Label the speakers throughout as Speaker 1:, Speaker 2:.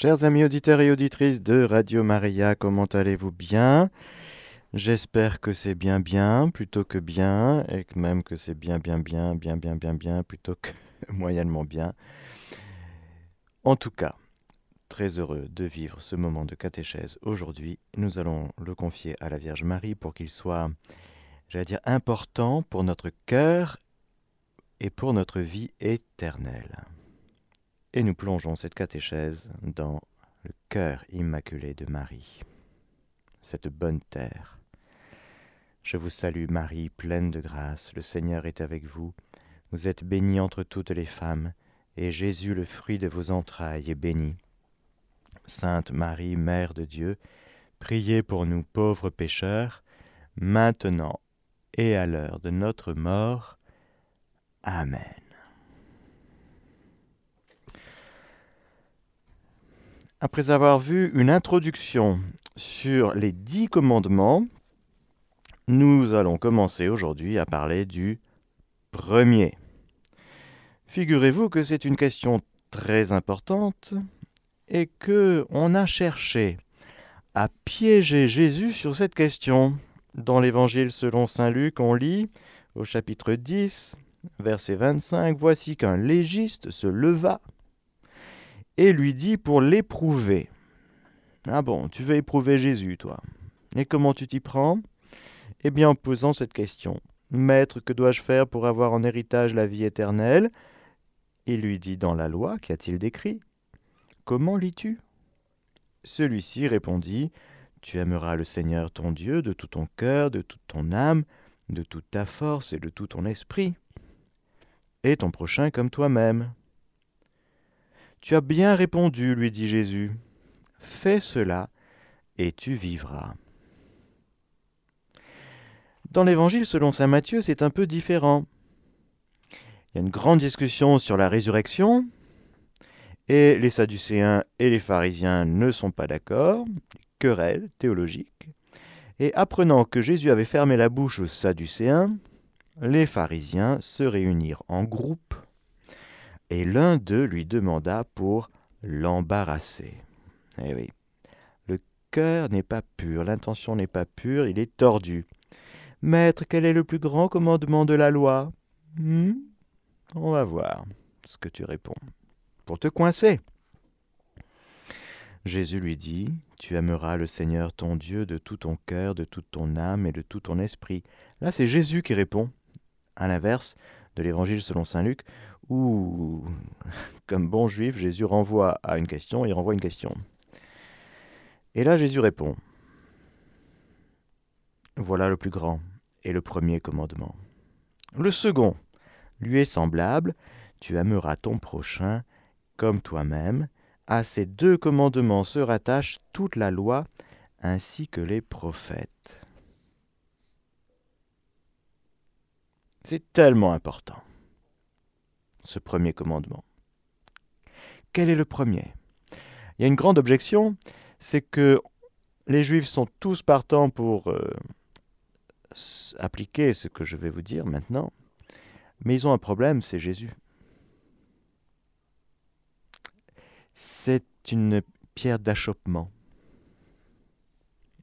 Speaker 1: Chers amis auditeurs et auditrices de Radio Maria, comment allez-vous bien? J'espère que c'est bien bien plutôt que bien, et même que c'est bien bien bien, bien bien bien bien plutôt que moyennement bien. En tout cas, très heureux de vivre ce moment de catéchèse aujourd'hui. Nous allons le confier à la Vierge Marie pour qu'il soit, j'allais dire, important pour notre cœur et pour notre vie éternelle. Et nous plongeons cette catéchèse dans le cœur immaculé de Marie, cette bonne terre. Je vous salue Marie, pleine de grâce, le Seigneur est avec vous. Vous êtes bénie entre toutes les femmes, et Jésus, le fruit de vos entrailles, est béni. Sainte Marie, Mère de Dieu, priez pour nous pauvres pécheurs, maintenant et à l'heure de notre mort. Amen. Après avoir vu une introduction sur les dix commandements, nous allons commencer aujourd'hui à parler du premier. Figurez-vous que c'est une question très importante et que on a cherché à piéger Jésus sur cette question. Dans l'évangile selon saint Luc, on lit au chapitre 10, verset 25, Voici qu'un légiste se leva et lui dit pour l'éprouver. Ah bon, tu veux éprouver Jésus, toi. Et comment tu t'y prends? Eh bien en posant cette question. Maître, que dois-je faire pour avoir en héritage la vie éternelle? Il lui dit dans la loi, qu'y a-t-il décrit? Comment lis-tu? Celui-ci répondit Tu aimeras le Seigneur ton Dieu de tout ton cœur, de toute ton âme, de toute ta force et de tout ton esprit, et ton prochain comme toi-même. Tu as bien répondu, lui dit Jésus. Fais cela, et tu vivras. Dans l'Évangile selon Saint Matthieu, c'est un peu différent. Il y a une grande discussion sur la résurrection, et les Sadducéens et les pharisiens ne sont pas d'accord, querelle théologique. Et apprenant que Jésus avait fermé la bouche aux Sadducéens, les pharisiens se réunirent en groupe et l'un d'eux lui demanda pour l'embarrasser. Eh oui, le cœur n'est pas pur, l'intention n'est pas pure, il est tordu. Maître, quel est le plus grand commandement de la loi? Hmm? On va voir ce que tu réponds. Pour te coincer. Jésus lui dit, Tu aimeras le Seigneur ton Dieu de tout ton cœur, de toute ton âme et de tout ton esprit. Là, c'est Jésus qui répond. À l'inverse de l'Évangile selon Saint Luc, où, comme bon juif, Jésus renvoie à une question, il renvoie une question. Et là, Jésus répond, Voilà le plus grand et le premier commandement. Le second lui est semblable, tu aimeras ton prochain comme toi-même. À ces deux commandements se rattache toute la loi ainsi que les prophètes. C'est tellement important ce premier commandement. Quel est le premier? Il y a une grande objection, c'est que les Juifs sont tous partants pour euh, appliquer ce que je vais vous dire maintenant, mais ils ont un problème, c'est Jésus. C'est une pierre d'achoppement.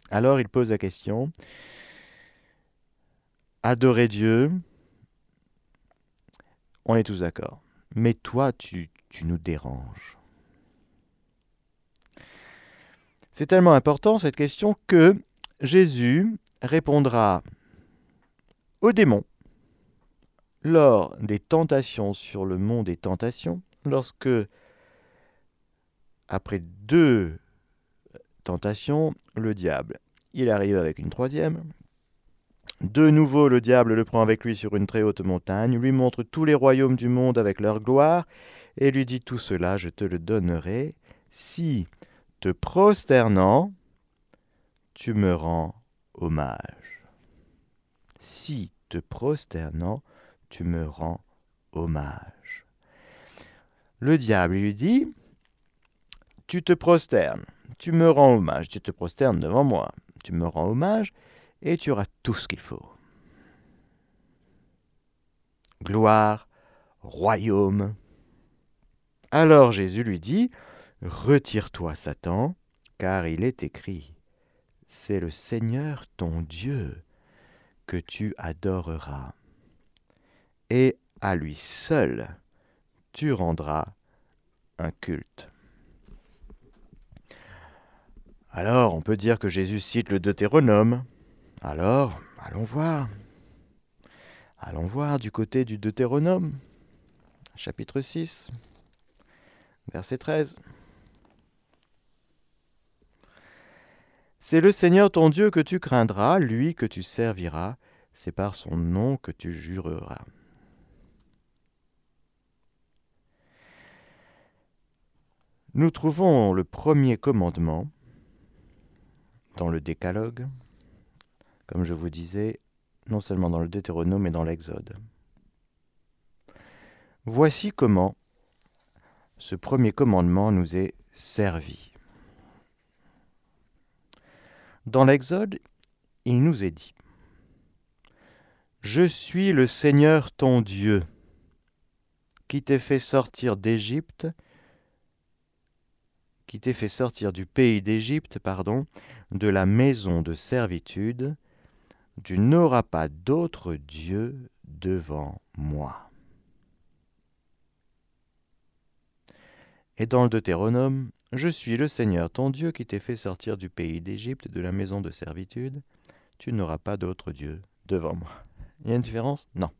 Speaker 1: Alors il pose la question, adorer Dieu, on est tous d'accord. Mais toi, tu, nous déranges. C'est tellement important cette question que Jésus répondra aux démons lors des tentations sur le mont des tentations, lorsque, après deux tentations, le diable, il arrive avec une troisième, de nouveau, le diable le prend avec lui sur une très haute montagne, lui montre tous les royaumes du monde avec leur gloire, et lui dit Tout cela, je te le donnerai, si, te prosternant, tu me rends hommage. Si, te prosternant, tu me rends hommage. Le diable lui dit Tu te prosternes, tu me rends hommage, tu te prosternes devant moi, tu me rends hommage, et tu auras tout ce qu'il faut. Gloire, royaume. Alors Jésus lui dit, Retire-toi, Satan, car il est écrit, C'est le Seigneur ton Dieu que tu adoreras, et à lui seul tu rendras un culte. Alors, on peut dire que Jésus cite le Deutéronome. Alors, allons voir. Allons voir du côté du Deutéronome, chapitre 6, verset 13. C'est le Seigneur ton Dieu que tu craindras, lui que tu serviras, c'est par son nom que tu jureras. Nous trouvons le premier commandement dans le Décalogue, comme je vous disais, non seulement dans le Deutéronome, mais dans l'Exode. Voici comment ce premier commandement nous est servi. Dans l'Exode, il nous est dit Je suis le Seigneur ton Dieu, qui t'ai fait sortir d'Égypte, qui t'ai fait sortir du pays d'Égypte, pardon, de la maison de servitude, tu n'auras pas d'autre Dieu devant moi. Et dans le Deutéronome, je suis le Seigneur ton Dieu qui t'ai fait sortir du pays d'Égypte, de la maison de servitude. Tu n'auras pas d'autre Dieu devant moi. Il y a une différence? Non.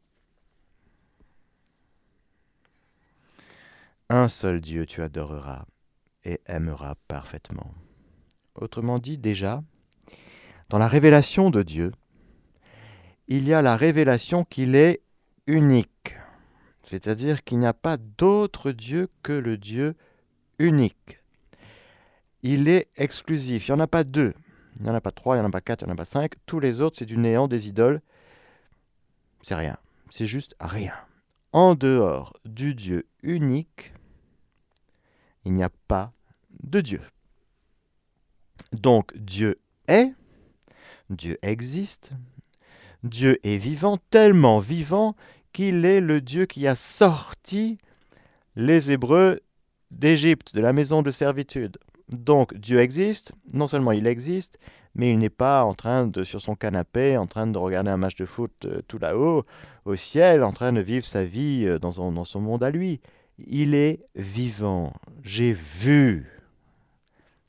Speaker 1: Un seul Dieu tu adoreras et aimeras parfaitement. Autrement dit, déjà, dans la révélation de Dieu, il y a la révélation qu'il est unique, c'est-à-dire qu'il n'y a pas d'autre Dieu que le Dieu unique. Il est exclusif, il n'y en a pas deux, il n'y en a pas trois, il n'y en a pas quatre, il n'y en a pas cinq, tous les autres c'est du néant, des idoles, c'est rien, c'est juste rien. En dehors du Dieu unique, il n'y a pas de Dieu. Donc Dieu est, Dieu existe, Dieu est vivant, tellement vivant qu'il est le Dieu qui a sorti les Hébreux d'Égypte, de la maison de servitude. Donc Dieu existe, non seulement il existe, mais il n'est pas en train de, sur son canapé, en train de regarder un match de foot euh, tout là-haut, au ciel, en train de vivre sa vie euh, dans son, dans son monde à lui. Il est vivant. J'ai vu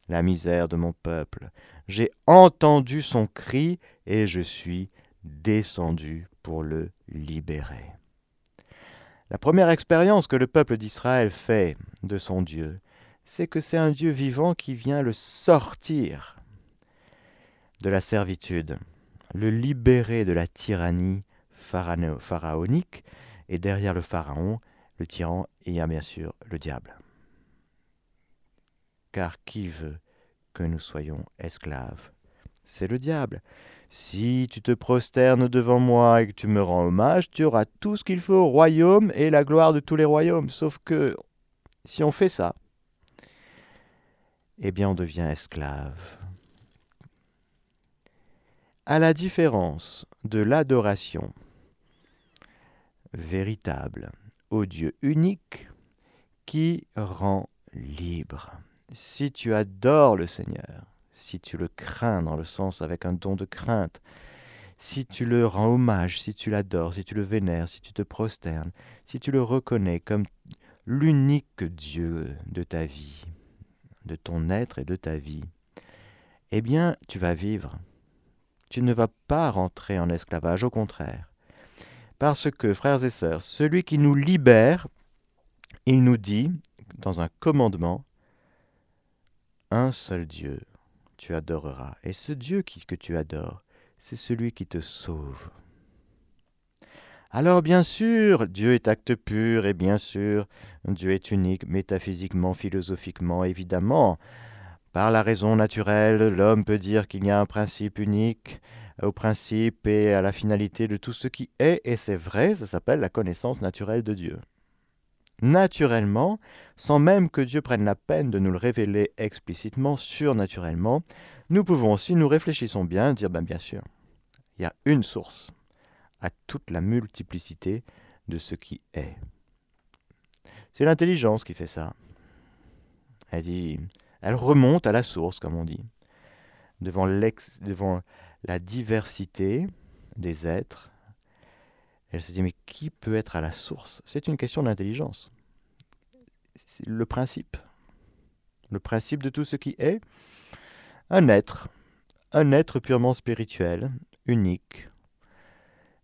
Speaker 1: la misère de mon peuple. J'ai entendu son cri et je suis descendu pour le libérer. La première expérience que le peuple d'Israël fait de son Dieu, c'est que c'est un Dieu vivant qui vient le sortir de la servitude, le libérer de la tyrannie pharaonique, et derrière le pharaon, le tyran, il y a bien sûr le diable. Car qui veut que nous soyons esclaves? C'est le diable. Si tu te prosternes devant moi et que tu me rends hommage, tu auras tout ce qu'il faut au royaume et la gloire de tous les royaumes. Sauf que si on fait ça, eh bien on devient esclave. À la différence de l'adoration véritable au Dieu unique qui rend libre. Si tu adores le Seigneur, si tu le crains dans le sens avec un don de crainte, si tu le rends hommage, si tu l'adores, si tu le vénères, si tu te prosternes, si tu le reconnais comme l'unique Dieu de ta vie, de ton être et de ta vie, eh bien tu vas vivre. Tu ne vas pas rentrer en esclavage, au contraire. Parce que, frères et sœurs, celui qui nous libère, il nous dit, dans un commandement, un seul Dieu, tu adoreras. Et ce Dieu que tu adores, c'est celui qui te sauve. Alors bien sûr, Dieu est acte pur, et bien sûr, Dieu est unique, métaphysiquement, philosophiquement, évidemment. Par la raison naturelle, l'homme peut dire qu'il y a un principe unique, au principe et à la finalité de tout ce qui est, et c'est vrai, ça s'appelle la connaissance naturelle de Dieu naturellement, sans même que Dieu prenne la peine de nous le révéler explicitement, surnaturellement, nous pouvons, si nous réfléchissons bien, dire ben bien sûr, il y a une source à toute la multiplicité de ce qui est. C'est l'intelligence qui fait ça. Elle dit, elle remonte à la source, comme on dit, devant, devant la diversité des êtres. Elle se dit, mais qui peut être à la source? C'est une question d'intelligence. C'est le principe. Le principe de tout ce qui est un être, un être purement spirituel, unique,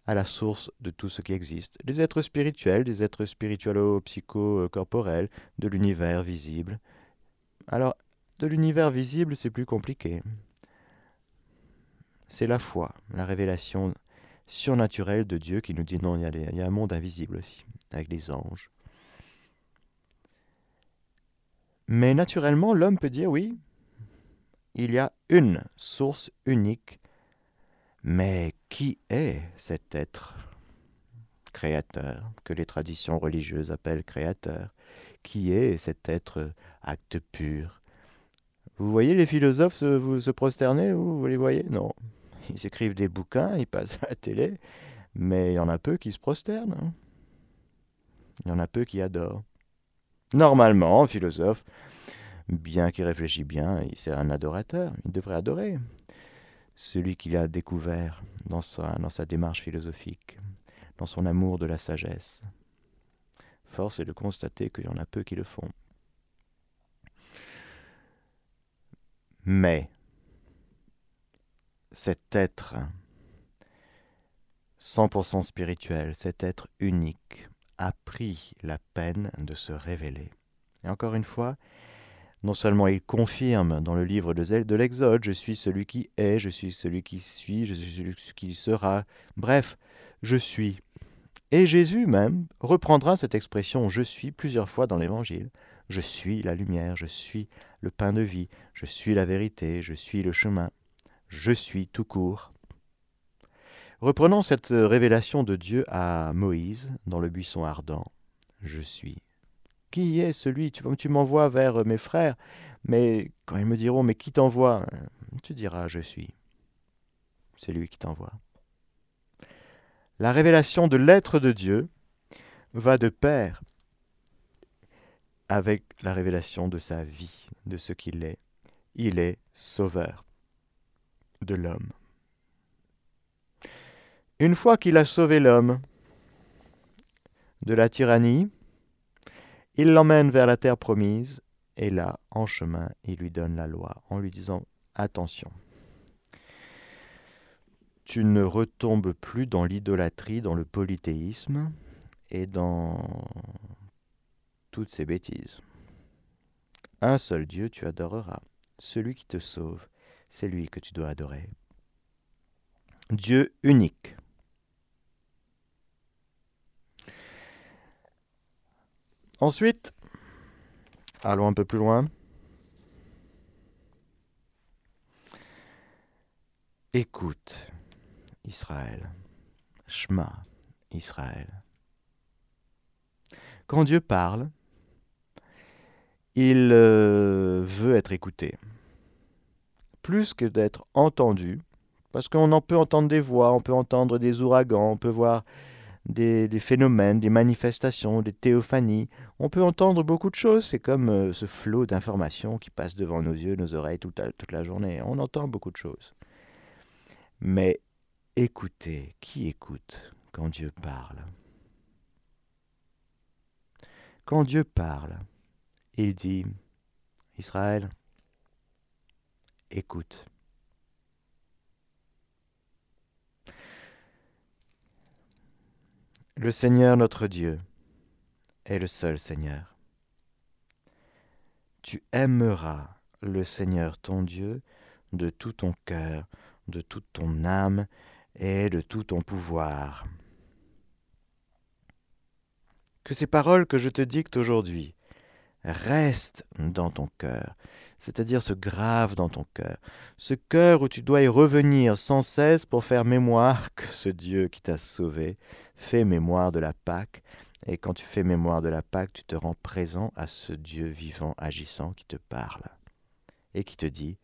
Speaker 1: à la source de tout ce qui existe. Des êtres spirituels, des êtres spiritualo-psycho-corporels, de l'univers visible. Alors, de l'univers visible, c'est plus compliqué. C'est la foi, la révélation surnaturelle de Dieu qui nous dit non, il y, a un monde invisible aussi, avec les anges. Mais naturellement, l'homme peut dire oui, il y a une source unique mais qui est cet être créateur, que les traditions religieuses appellent créateur? Qui est cet être acte pur? Vous voyez les philosophes se, prosterner, vous les voyez? Non. Ils écrivent des bouquins, ils passent à la télé, mais il y en a peu qui se prosternent. Hein. Il y en a peu qui adorent. Normalement, un philosophe, bien qu'il réfléchit bien, c'est un adorateur, il devrait adorer celui qu'il a découvert dans sa, dans sa démarche philosophique, dans son amour de la sagesse. Force est de constater qu'il y en a peu qui le font. Mais cet être 100% spirituel, cet être unique, a pris la peine de se révéler. Et encore une fois, non seulement il confirme dans le livre de l'Exode, je suis celui qui est, je suis celui qui suis, je suis celui qui sera, bref, je suis. Et Jésus même reprendra cette expression je suis plusieurs fois dans l'Évangile. Je suis la lumière, je suis le pain de vie, je suis la vérité, je suis le chemin, je suis tout court. Reprenons cette révélation de Dieu à Moïse dans le buisson ardent. Je suis. Qui est celui Tu, tu m'envoies vers mes frères, mais quand ils me diront Mais qui t'envoie Tu diras Je suis. C'est lui qui t'envoie. La révélation de l'être de Dieu va de pair avec la révélation de sa vie, de ce qu'il est. Il est sauveur de l'homme. Une fois qu'il a sauvé l'homme de la tyrannie, il l'emmène vers la terre promise, et là, en chemin, il lui donne la loi, en lui disant Attention, tu ne retombes plus dans l'idolâtrie, dans le polythéisme et dans toutes ces bêtises. Un seul Dieu tu adoreras, celui qui te sauve, c'est lui que tu dois adorer. Dieu unique. Ensuite, allons un peu plus loin. Écoute, Israël. Shema, Israël. Quand Dieu parle, il euh, veut être écouté. Plus que d'être entendu, parce qu'on en peut entendre des voix, on peut entendre des ouragans, on peut voir des, phénomènes, des manifestations, des théophanies. On peut entendre beaucoup de choses. C'est comme euh, ce flot d'informations qui passe devant nos yeux, nos oreilles toute la journée. On entend beaucoup de choses. Mais écoutez, qui écoute quand Dieu parle? Quand Dieu parle, il dit, Israël, écoute. Le Seigneur notre Dieu est le seul Seigneur. Tu aimeras le Seigneur ton Dieu de tout ton cœur, de toute ton âme et de tout ton pouvoir. Que ces paroles que je te dicte aujourd'hui restent dans ton cœur, c'est-à-dire se gravent dans ton cœur, ce cœur où tu dois y revenir sans cesse pour faire mémoire que ce Dieu qui t'a sauvé fait mémoire de la Pâque, et quand tu fais mémoire de la Pâque, tu te rends présent à ce Dieu vivant, agissant, qui te parle, et qui te dit,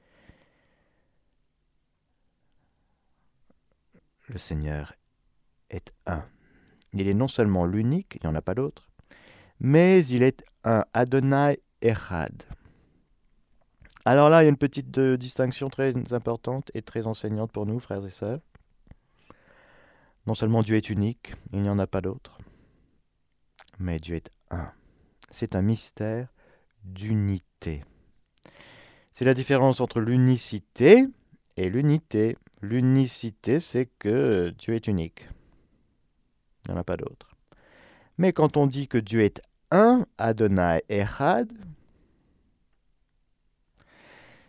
Speaker 1: le Seigneur est un. Il est non seulement l'unique, il n'y en a pas d'autre, mais il est un Adonai Echad. Alors là, il y a une petite euh, distinction très importante et très enseignante pour nous, frères et sœurs. Non seulement Dieu est unique, il n'y en a pas d'autre, mais Dieu est un. C'est un mystère d'unité. C'est la différence entre l'unicité et l'unité. L'unicité, c'est que Dieu est unique. Il n'y en a pas d'autre. Mais quand on dit que Dieu est un, Adonai Echad,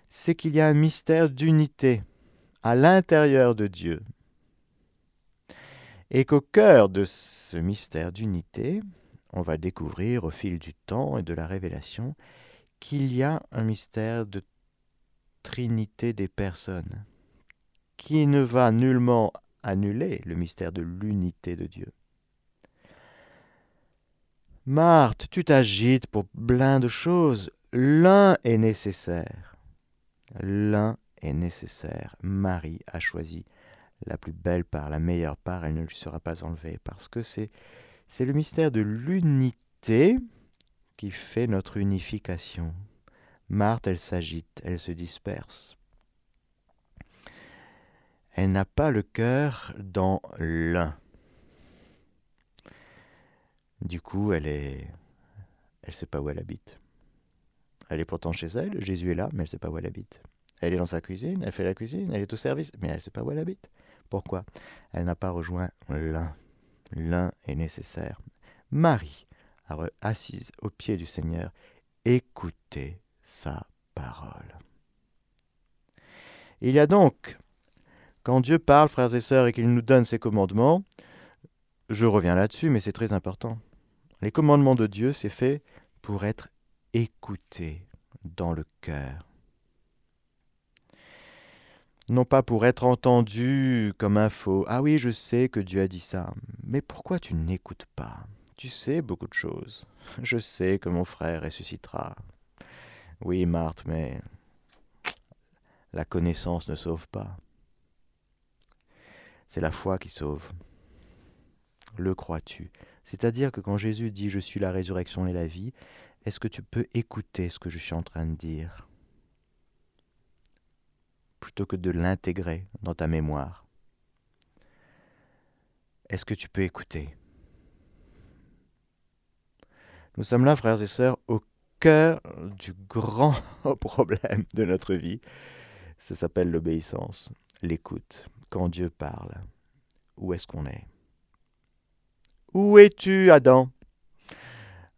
Speaker 1: c'est qu'il y a un mystère d'unité à l'intérieur de Dieu. Et qu'au cœur de ce mystère d'unité, on va découvrir au fil du temps et de la révélation qu'il y a un mystère de trinité des personnes qui ne va nullement annuler le mystère de l'unité de Dieu. Marthe, tu t'agites pour plein de choses. L'un est nécessaire. L'un est nécessaire. Marie a choisi la plus belle part, la meilleure part, elle ne lui sera pas enlevée, parce que c'est, c'est le mystère de l'unité qui fait notre unification. Marthe, elle s'agite, elle se disperse. Elle n'a pas le cœur dans l'un. Du coup, elle est. Elle sait pas où elle habite. Elle est pourtant chez elle, Jésus est là, mais elle sait pas où elle habite. Elle est dans sa cuisine, elle fait la cuisine, elle est au service, mais elle sait pas où elle habite. Pourquoi? Elle n'a pas rejoint l'un. L'un est nécessaire. Marie, assise au pied du Seigneur, écoutez sa parole. Il y a donc, quand Dieu parle, frères et sœurs, et qu'il nous donne ses commandements, je reviens là-dessus, mais c'est très important. Les commandements de Dieu, c'est fait pour être écouté dans le cœur. Non pas pour être entendu comme un faux. Ah oui, je sais que Dieu a dit ça, mais pourquoi tu n'écoutes pas? Tu sais beaucoup de choses. Je sais que mon frère ressuscitera. Oui, Marthe, mais la connaissance ne sauve pas. C'est la foi qui sauve. Le crois-tu? C'est-à-dire que quand Jésus dit Je suis la résurrection et la vie, est-ce que tu peux écouter ce que je suis en train de dire Plutôt que de l'intégrer dans ta mémoire? Est-ce que tu peux écouter? Nous sommes là, frères et sœurs, au cœur du grand problème de notre vie. Ça s'appelle l'obéissance, l'écoute. Quand Dieu parle, où est-ce qu'on est? Où es-tu, Adam?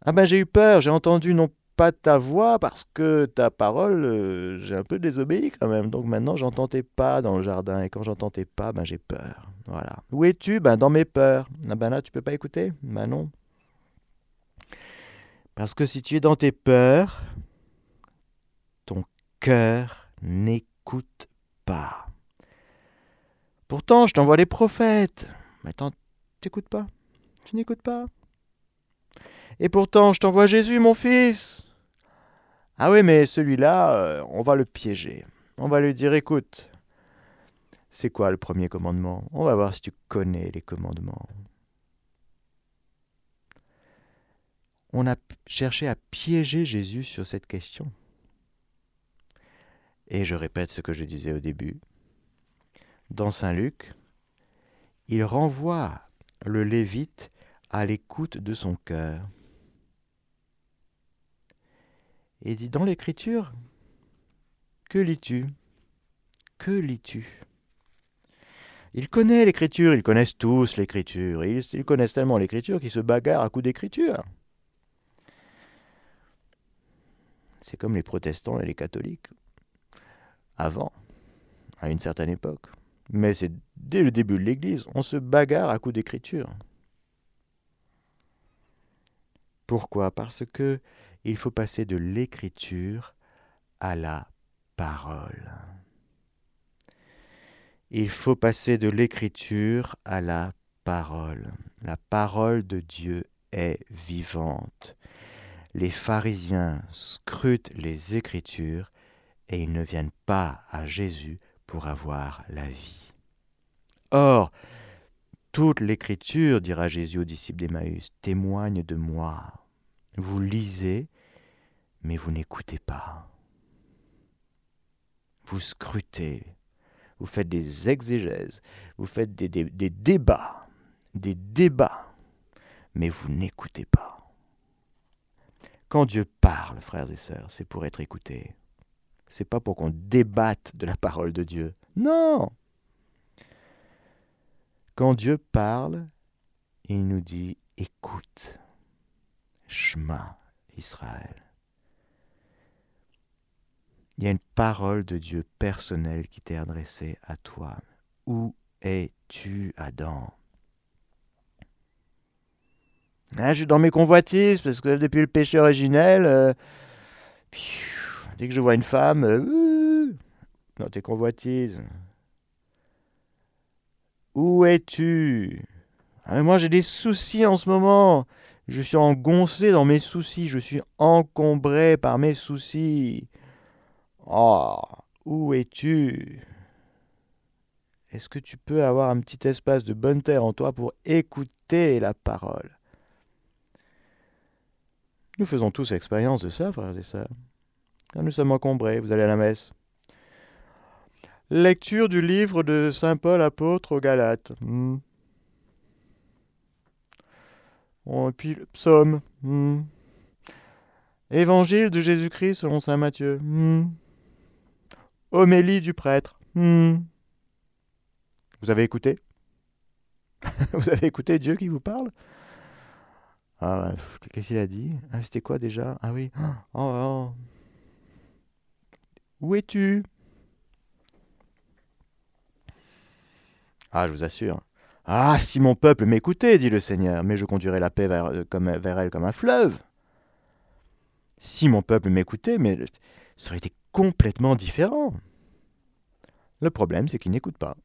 Speaker 1: Ah ben j'ai eu peur, j'ai entendu non pas ta voix parce que ta parole, euh, j'ai un peu désobéi quand même. Donc maintenant j'entends pas dans le jardin et quand j'entends tes pas, ben j'ai peur. Voilà. Où es-tu? Ben dans mes peurs. Ah ben là tu peux pas écouter? Ben non. Parce que si tu es dans tes peurs, ton cœur n'écoute pas. Pourtant, je t'envoie les prophètes. Mais t'écoutes pas? Tu n'écoutes pas Et pourtant, je t'envoie Jésus, mon fils. Ah oui, mais celui-là, euh, on va le piéger. On va lui dire, écoute, c'est quoi le premier commandement? On va voir si tu connais les commandements. on a cherché à piéger Jésus sur cette question. Et je répète ce que je disais au début. Dans Saint Luc, il renvoie le Lévite à l'écoute de son cœur. Et dit dans l'Écriture, que lis-tu? Que lis-tu? Il connaît l'Écriture, ils connaissent tous l'Écriture, ils, ils connaissent tellement l'Écriture qu'ils se bagarrent à coups d'Écriture. C'est comme les protestants et les catholiques. Avant, à une certaine époque. Mais c'est dès le début de l'Église, on se bagarre à coups d'écriture. Pourquoi? Parce que il faut passer de l'écriture à la parole. Il faut passer de l'écriture à la parole. La parole de Dieu est vivante les pharisiens scrutent les Écritures et ils ne viennent pas à Jésus pour avoir la vie. Or, toute l'Écriture, dira Jésus aux disciples d'Emmaüs, témoigne de moi. Vous lisez, mais vous n'écoutez pas. vous scrutez, vous faites des exégèses, vous faites des, débats, des débats, mais vous n'écoutez pas. Quand Dieu parle, frères et sœurs, c'est pour être écouté. C'est pas pour qu'on débatte de la parole de Dieu. Non. Quand Dieu parle, il nous dit écoute. Shema Israël. Il y a une parole de Dieu personnelle qui t'est adressée à toi. Où es-tu, Adam? Ah, Je suis dans mes convoitises, parce que depuis le péché originel, euh, dès que je vois une femme, euh, dans tes convoitises. Où es-tu? Ah, Moi j'ai des soucis en ce moment. Je suis engoncé dans mes soucis, je suis encombré par mes soucis. Oh, où es-tu? Est-ce que tu peux avoir un petit espace de bonne terre en toi pour écouter la parole? Nous faisons tous expérience de ça, frères et sœurs. Nous sommes encombrés, vous allez à la messe. Lecture du livre de Saint Paul apôtre aux Galates. Hmm. et puis le psaume. Hmm. Évangile de Jésus-Christ selon Saint Matthieu. Hmm. Homélie du prêtre. Vous avez écouté? Vous avez écouté Dieu qui vous parle? Ah, Qu'est-ce qu'il a dit? Ah, C'était quoi déjà? Ah oui. Oh, oh. Où es-tu? Ah, je vous assure. Ah, si mon peuple m'écoutait, dit le Seigneur, mais je conduirai la paix vers, euh, vers elle comme un fleuve. Si mon peuple m'écoutait, mais ça aurait été complètement différent. Le problème, c'est qu'ils n'écoutent pas.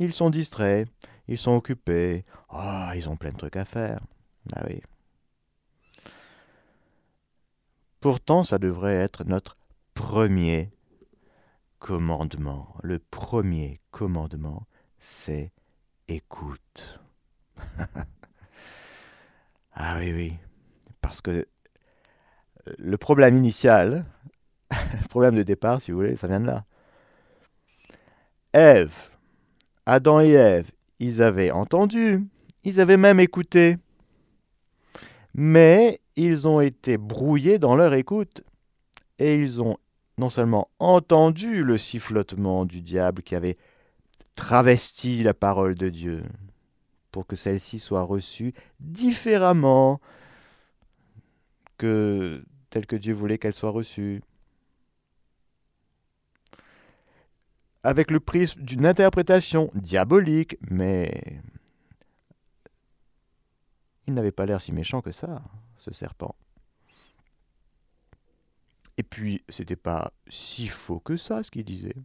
Speaker 1: Ils sont distraits, ils sont occupés. Ah, ils ont plein de trucs à faire. Ah oui. Pourtant, ça devrait être notre premier commandement. Le premier commandement, c'est écoute. ah oui, oui. Parce que le problème initial, le problème de départ, si vous voulez, ça vient de là. Ève, Adam et Ève, ils avaient entendu, ils avaient même écouté. Mais ils ont été brouillés dans leur écoute. Et ils ont non seulement entendu le sifflotement du diable qui avait travesti la parole de Dieu pour que celle-ci soit reçue différemment que telle que Dieu voulait qu'elle soit reçue. Avec le prisme d'une interprétation diabolique, mais il n'avait pas l'air si méchant que ça, ce serpent. Et puis, c'était pas si faux que ça, ce qu'il disait.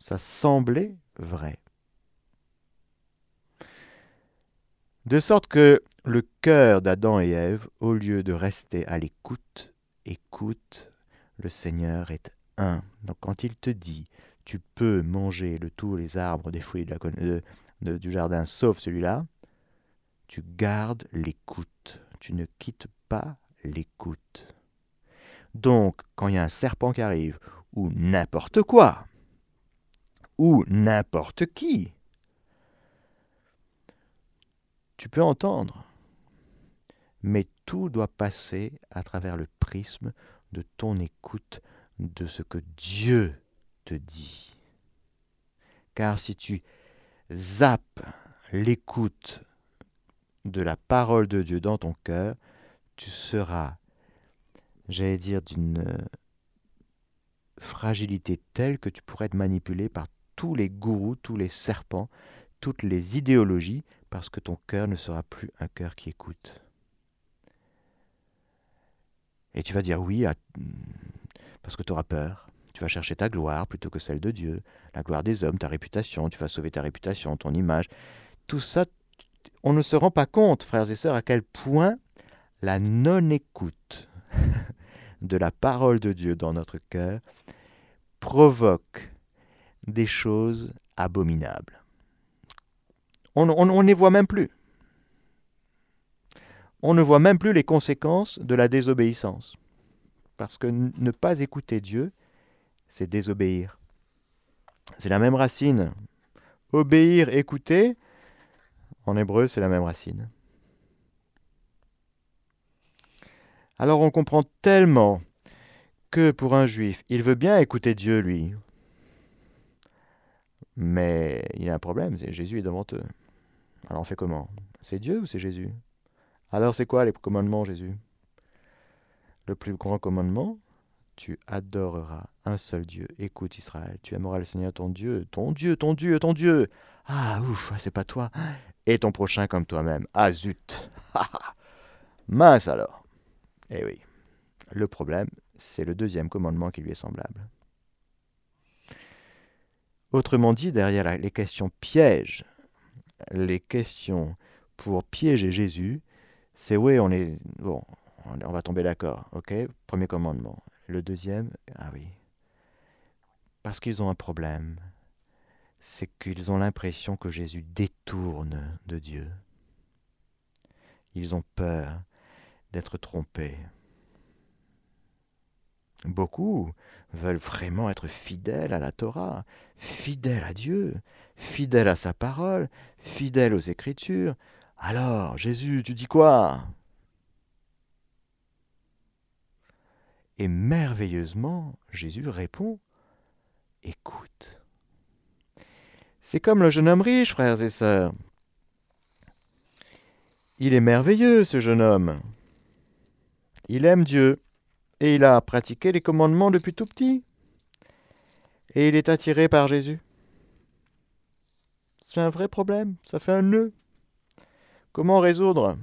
Speaker 1: Ça semblait vrai. De sorte que le cœur d'Adam et Ève, au lieu de rester à l'écoute, écoute, le Seigneur est un. Donc quand il te dit, tu peux manger de tous les arbres des fruits du jardin sauf celui-là, tu gardes l'écoute. Tu ne quittes pas l'écoute. Donc, quand il y a un serpent qui arrive, ou n'importe quoi, ou n'importe qui, tu peux entendre, mais tout doit passer à travers le prisme de ton écoute de ce que Dieu te dit. Car si tu zappes l'écoute de la parole de Dieu dans ton cœur, tu seras j'allais dire, d'une euh, fragilité telle que tu pourrais être manipulé par tous les gourous, tous les serpents, toutes les idéologies, parce que ton cœur ne sera plus un cœur qui écoute. Et tu vas dire oui parce que tu auras peur. Tu vas chercher ta gloire plutôt que celle de Dieu, la gloire des hommes, ta réputation, tu vas sauver ta réputation, ton image. Tout ça, on ne se rend pas compte, frères et sœurs, à quel point la non-écoute de la parole de Dieu dans notre cœur provoque des choses abominables. On, ne voit même plus. On ne voit même plus les conséquences de la désobéissance. Parce que ne pas écouter Dieu, c'est désobéir. C'est la même racine. Obéir, écouter, en hébreu, c'est la même racine. Alors on comprend tellement que pour un juif, il veut bien écouter Dieu, lui. Mais il a un problème, c'est Jésus est devant eux. Alors on fait comment? C'est Dieu ou c'est Jésus? Alors c'est quoi les commandements, Jésus? Le plus grand commandement, tu adoreras un seul Dieu. Écoute Israël, tu aimeras le Seigneur ton Dieu, ton Dieu, ton Dieu, ton Dieu. Ah ouf, c'est pas toi. Et ton prochain comme toi-même. Ah zut. Mince alors. Eh oui. Le problème, c'est le deuxième commandement qui lui est semblable. Autrement dit, derrière les questions pièges, les questions pour piéger Jésus, c'est oui, on est va tomber d'accord, ok Premier commandement. Le deuxième, ah oui, parce qu'ils ont un problème, c'est qu'ils ont l'impression que Jésus détourne de Dieu. Ils ont peur d'être trompés. Beaucoup veulent vraiment être fidèles à la Torah, fidèles à Dieu, fidèles à sa parole, fidèles aux Écritures. Alors, Jésus, tu dis quoi? Et merveilleusement, Jésus répond, Écoute. C'est comme le jeune homme riche, frères et sœurs. Il est merveilleux, ce jeune homme. Il aime Dieu et il a pratiqué les commandements depuis tout petit. Et il est attiré par Jésus. C'est un vrai problème, ça fait un nœud. Comment résoudre?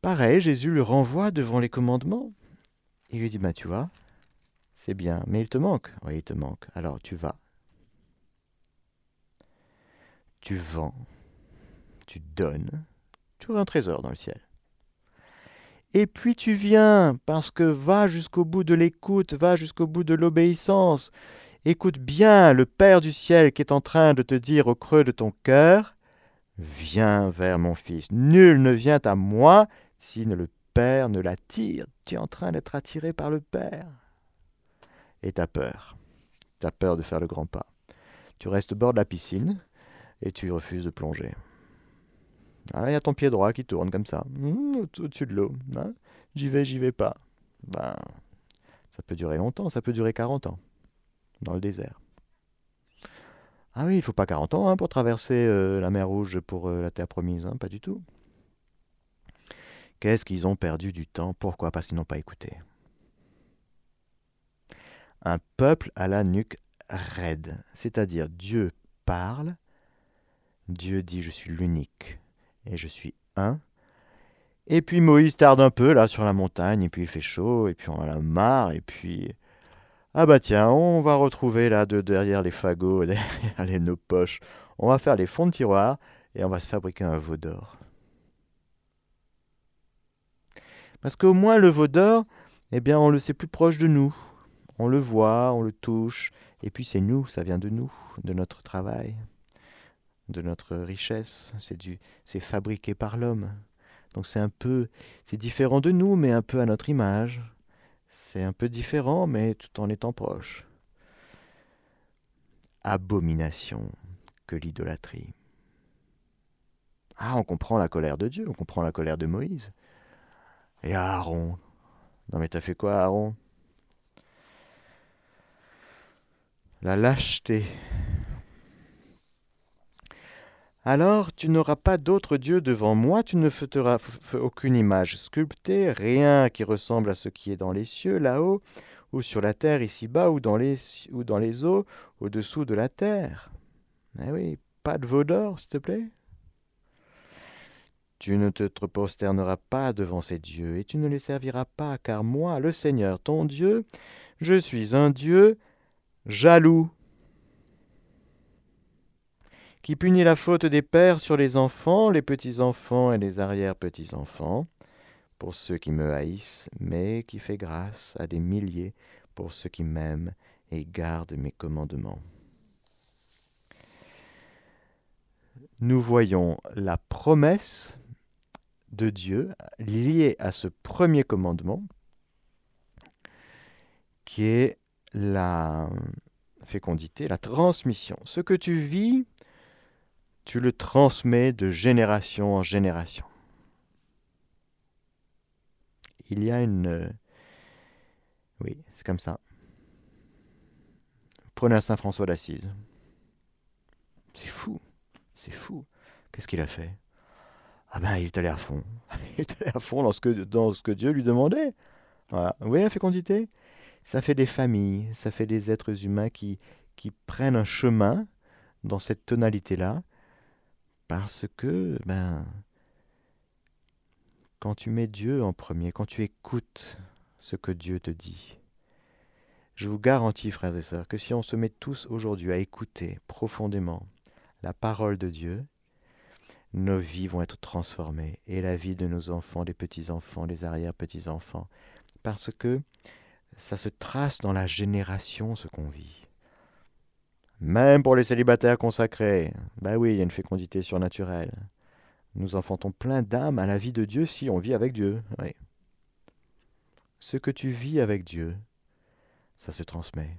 Speaker 1: Pareil, Jésus le renvoie devant les commandements. Il lui dit, bah tu vois, c'est bien, mais il te manque. Oui, il te manque. Alors tu vas. Tu vends, tu donnes, tu auras un trésor dans le ciel. Et puis tu viens, parce que va jusqu'au bout de l'écoute, va jusqu'au bout de l'obéissance. Écoute bien le Père du ciel qui est en train de te dire au creux de ton cœur, Viens vers mon Fils. Nul ne vient à moi si le Père ne l'attire. Tu es en train d'être attiré par le Père. Et tu as peur. Tu as peur de faire le grand pas. Tu restes au bord de la piscine et tu refuses de plonger. Ah, il y a ton pied droit qui tourne comme ça, mmh, au-dessus de l'eau. Hein. j'y vais, j'y vais pas. Ben, ça peut durer longtemps, ça peut durer 40 ans, dans le désert. Ah oui, il faut pas 40 ans hein, pour traverser euh, la mer Rouge pour euh, la terre promise, hein, pas du tout. Qu'est-ce qu'ils ont perdu du temps? Pourquoi? Parce qu'ils n'ont pas écouté. Un peuple à la nuque raide, c'est-à-dire Dieu parle, Dieu dit je suis l'unique, et je suis un. Et puis Moïse tarde un peu là sur la montagne, et puis il fait chaud, et puis on a la marre, et puis. Ah bah tiens, on va retrouver là de derrière les fagots, derrière nos poches, on va faire les fonds de tiroir, et on va se fabriquer un veau d'or. Parce qu'au moins le veau d'or, eh bien on le sait plus proche de nous. On le voit, on le touche, et puis c'est nous, ça vient de nous, de notre travail de notre richesse, c'est fabriqué par l'homme. Donc c'est un peu c'est différent de nous mais un peu à notre image. C'est un peu différent mais tout en étant proche. Abomination que l'idolâtrie. Ah, on comprend la colère de Dieu, on comprend la colère de Moïse. Et Aaron. Non mais t'as fait quoi Aaron? La lâcheté alors tu n'auras pas d'autre Dieu devant moi, tu ne feras aucune image sculptée, rien qui ressemble à ce qui est dans les cieux là-haut, ou sur la terre ici-bas, ou, dans les, ou dans les eaux au-dessous de la terre. Eh oui, pas de veau d'or, s'il te plaît? Tu ne te prosterneras pas devant ces dieux, et tu ne les serviras pas, car moi, le Seigneur ton Dieu, je suis un Dieu jaloux qui punit la faute des pères sur les enfants, les petits-enfants et les arrière-petits-enfants, pour ceux qui me haïssent, mais qui fait grâce à des milliers pour ceux qui m'aiment et gardent mes commandements. Nous voyons la promesse de Dieu lié à ce premier commandement qui est la fécondité, la transmission. Ce que tu vis, tu le transmets de génération en génération. Il y a une... Oui, c'est comme ça. Prenez un Saint François d'Assise. C'est fou, c'est fou. Qu'est-ce qu'il a fait? Ah ben, il est allé à fond. il est allé à fond dans ce que, dans ce que Dieu lui demandait. Voilà. Vous voyez la fécondité? Ça fait des familles, ça fait des êtres humains qui, qui prennent un chemin dans cette tonalité-là, parce que, ben, quand tu mets Dieu en premier, quand tu écoutes ce que Dieu te dit, je vous garantis, frères et sœurs, que si on se met tous aujourd'hui à écouter profondément la parole de Dieu, nos vies vont être transformées, et la vie de nos enfants, des petits-enfants, des arrière-petits-enfants, parce que ça se trace dans la génération ce qu'on vit. Même pour les célibataires consacrés, bah oui, il y a une fécondité surnaturelle. Nous enfantons plein d'âmes à la vie de Dieu si on vit avec Dieu. Oui. Ce que tu vis avec Dieu, ça se transmet.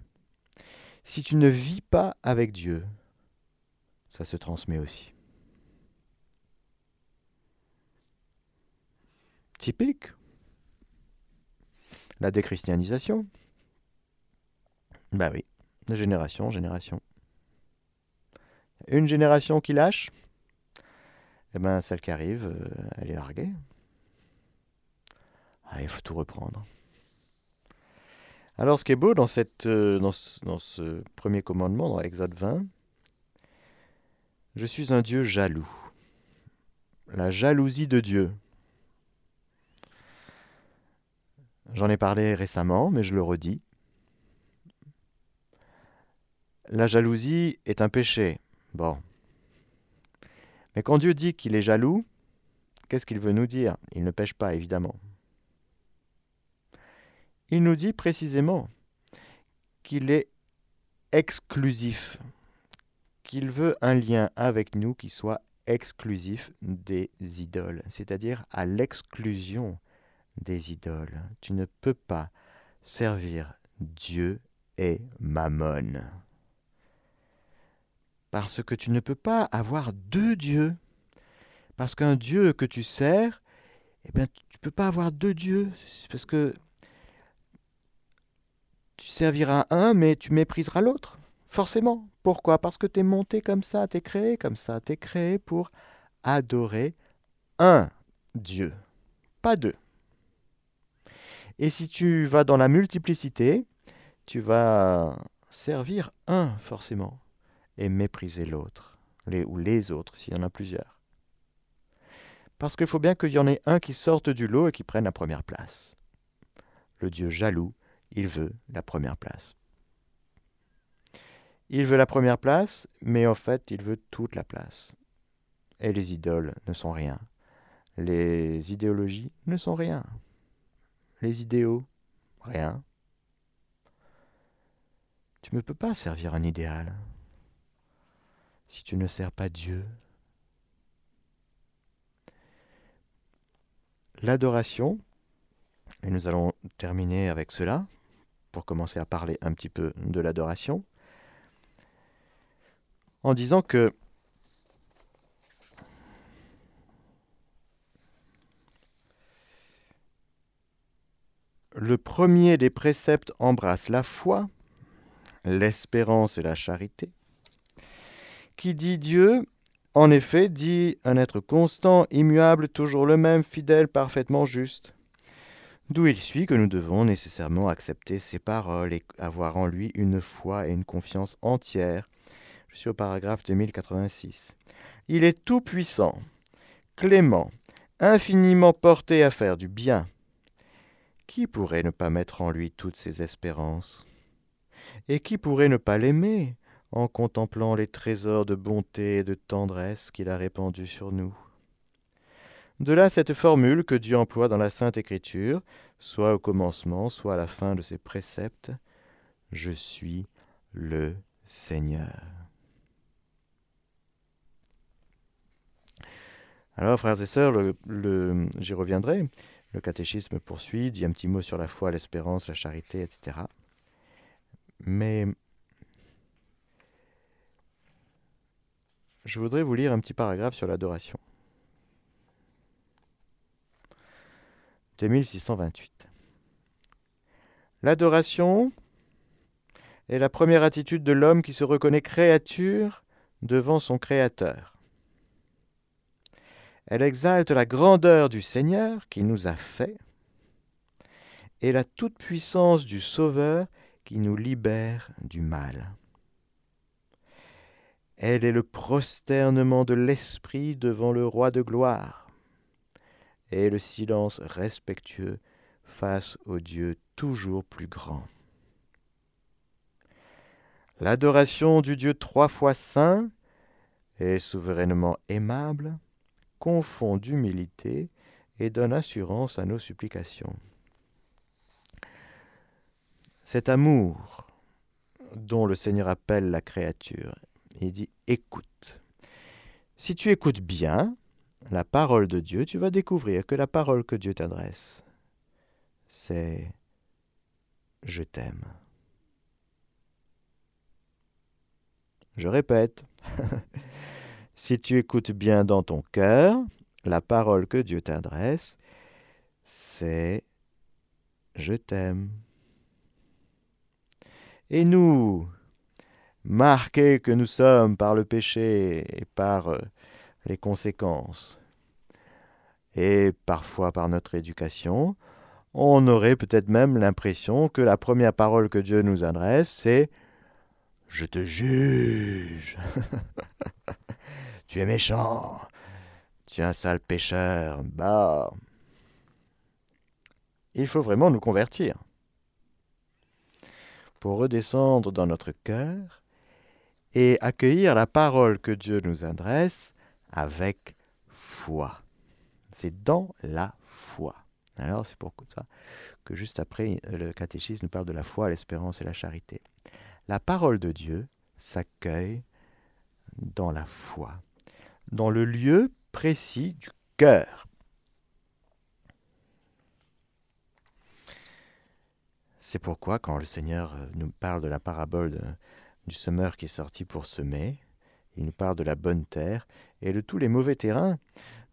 Speaker 1: Si tu ne vis pas avec Dieu, ça se transmet aussi. Typique. La déchristianisation. Ben oui, de génération en génération. Une génération qui lâche, eh ben celle qui arrive, euh, elle est larguée. Ah, il faut tout reprendre. Alors ce qui est beau dans, euh, dans, ce, premier commandement, dans Exode 20, je suis un Dieu jaloux. La jalousie de Dieu. J'en ai parlé récemment, mais je le redis. La jalousie est un péché. Bon. Mais quand Dieu dit qu'il est jaloux, qu'est-ce qu'il veut nous dire? Il ne pêche pas, évidemment. Il nous dit précisément qu'il est exclusif, qu'il veut un lien avec nous qui soit exclusif des idoles, c'est-à-dire à, l'exclusion des idoles. Tu ne peux pas servir Dieu et Mammon. Parce que tu ne peux pas avoir deux dieux. Parce qu'un Dieu que tu sers, eh bien, tu ne peux pas avoir deux dieux. Parce que tu serviras un, mais tu mépriseras l'autre. Forcément. Pourquoi? Parce que tu es monté comme ça, tu es créé comme ça. Tu es créé pour adorer un Dieu, pas deux. Et si tu vas dans la multiplicité, tu vas servir un forcément et mépriser l'autre, les, ou les autres s'il y en a plusieurs. Parce qu'il faut bien qu'il y en ait un qui sorte du lot et qui prenne la première place. Le Dieu jaloux il veut la première place. Il veut la première place, mais en fait, il veut toute la place. Et les idoles ne sont rien. Les idéologies ne sont rien. Les idéaux, rien. Tu ne peux pas servir un idéal si tu ne sers pas Dieu. L'adoration, et nous allons terminer avec cela, pour commencer à parler un petit peu de l'adoration, en disant que le premier des préceptes embrasse la foi, l'espérance et la charité. Qui dit Dieu, en effet, dit un être constant, immuable, toujours le même, fidèle, parfaitement juste. D'où il suit que nous devons nécessairement accepter ses paroles et avoir en lui une foi et une confiance entière. Je suis au paragraphe 2086. Il est tout-puissant, clément, infiniment porté à faire du bien. Qui pourrait ne pas mettre en lui toutes ses espérances? Et qui pourrait ne pas l'aimer? En contemplant les trésors de bonté et de tendresse qu'il a répandus sur nous de là cette formule que Dieu emploie dans la Sainte Écriture, soit au commencement, soit à la fin de ses préceptes, Je suis le Seigneur. Alors, frères et sœurs, j'y reviendrai. Le catéchisme poursuit, dit un petit mot sur la foi, l'espérance, la charité, etc. Mais je voudrais vous lire un petit paragraphe sur l'adoration. 2628. L'adoration est la première attitude de l'homme qui se reconnaît créature devant son Créateur. Elle exalte la grandeur du Seigneur qui nous a fait et la toute-puissance du Sauveur qui nous libère du mal. Elle est le prosternement de l'esprit devant le roi de gloire et le silence respectueux face au Dieu toujours plus grand. L'adoration du Dieu trois fois saint et souverainement aimable confond d'humilité et donne assurance à nos supplications. Cet amour dont le Seigneur appelle la créature, il dit écoute. Si tu écoutes bien la parole de Dieu, tu vas découvrir que la parole que Dieu t'adresse, c'est je t'aime. Je répète, si tu écoutes bien dans ton cœur, la parole que Dieu t'adresse, c'est je t'aime. Et nous, marqués que nous sommes par le péché et par euh, les conséquences, et parfois par notre éducation, on aurait peut-être même l'impression que la première parole que Dieu nous adresse, c'est Je te juge. tu es méchant. Tu es un sale pécheur. Bah. Il faut vraiment nous convertir. Pour redescendre dans notre cœur et accueillir la parole que Dieu nous adresse avec foi. C'est dans la foi. Alors c'est pour ça que juste après, euh, le catéchisme nous parle de la foi, l'espérance et la charité. La parole de Dieu s'accueille dans la foi, dans le lieu précis du cœur. C'est pourquoi quand le Seigneur euh, nous parle de la parabole du semeur qui est sorti pour semer, il nous parle de la bonne terre et de tous les mauvais terrains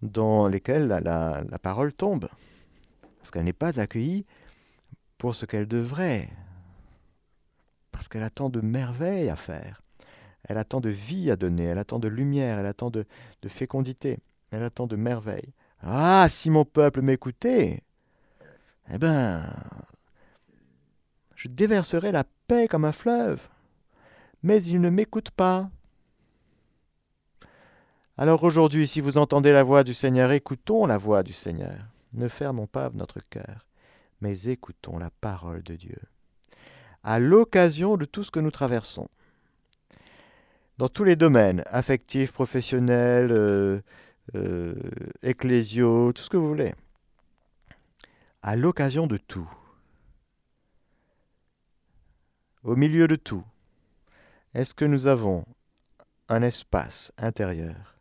Speaker 1: dans lesquels la parole tombe. Parce qu'elle n'est pas accueillie pour ce qu'elle devrait, parce qu'elle a tant de merveilles à faire, elle a tant de vie à donner, elle a tant de lumière, elle a tant de, fécondité, elle a tant de merveilles. Ah, si mon peuple m'écoutait, eh ben, je déverserai la paix comme un fleuve, mais il ne m'écoute pas. Alors aujourd'hui, si vous entendez la voix du Seigneur, écoutons la voix du Seigneur. Ne fermons pas notre cœur, mais écoutons la parole de Dieu. À l'occasion de tout ce que nous traversons, dans tous les domaines, affectifs, professionnels, euh, euh, ecclésiaux, tout ce que vous voulez, à l'occasion de tout, au milieu de tout, est-ce que nous avons un espace intérieur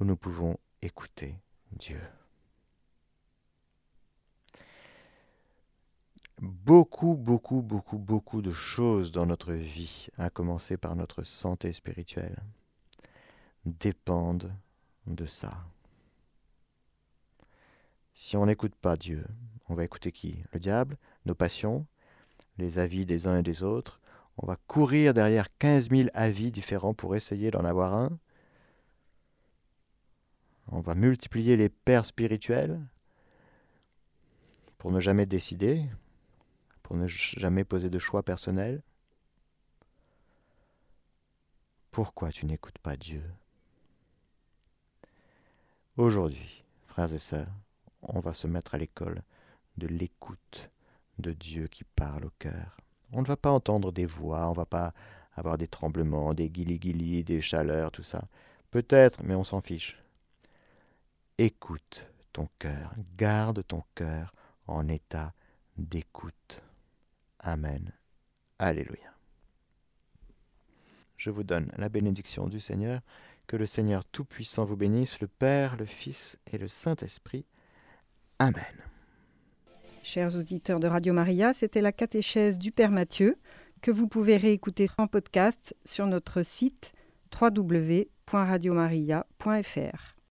Speaker 1: où nous pouvons écouter Dieu? Beaucoup, beaucoup, beaucoup, beaucoup de choses dans notre vie, à commencer par notre santé spirituelle, dépendent de ça. Si on n'écoute pas Dieu, on va écouter qui? Le diable Nos passions Les avis des uns et des autres On va courir derrière 15 000 avis différents pour essayer d'en avoir un. On va multiplier les pères spirituels pour ne jamais décider, pour ne jamais poser de choix personnel Pourquoi tu n'écoutes pas Dieu? Aujourd'hui, frères et sœurs, on va se mettre à l'école de l'écoute de Dieu qui parle au cœur. On ne va pas entendre des voix, on ne va pas avoir des tremblements, des guilis-guilis, des chaleurs, tout ça. Peut-être, mais on s'en fiche. Écoute ton cœur, garde ton cœur en état d'écoute. Amen. Alléluia. Je vous donne la bénédiction du Seigneur Que le Seigneur Tout-Puissant vous bénisse, le Père, le Fils et le Saint-Esprit. Amen.
Speaker 2: Chers auditeurs de Radio Maria, c'était la catéchèse du Père Mathieu que vous pouvez réécouter en podcast sur notre site www.radiomaria.fr.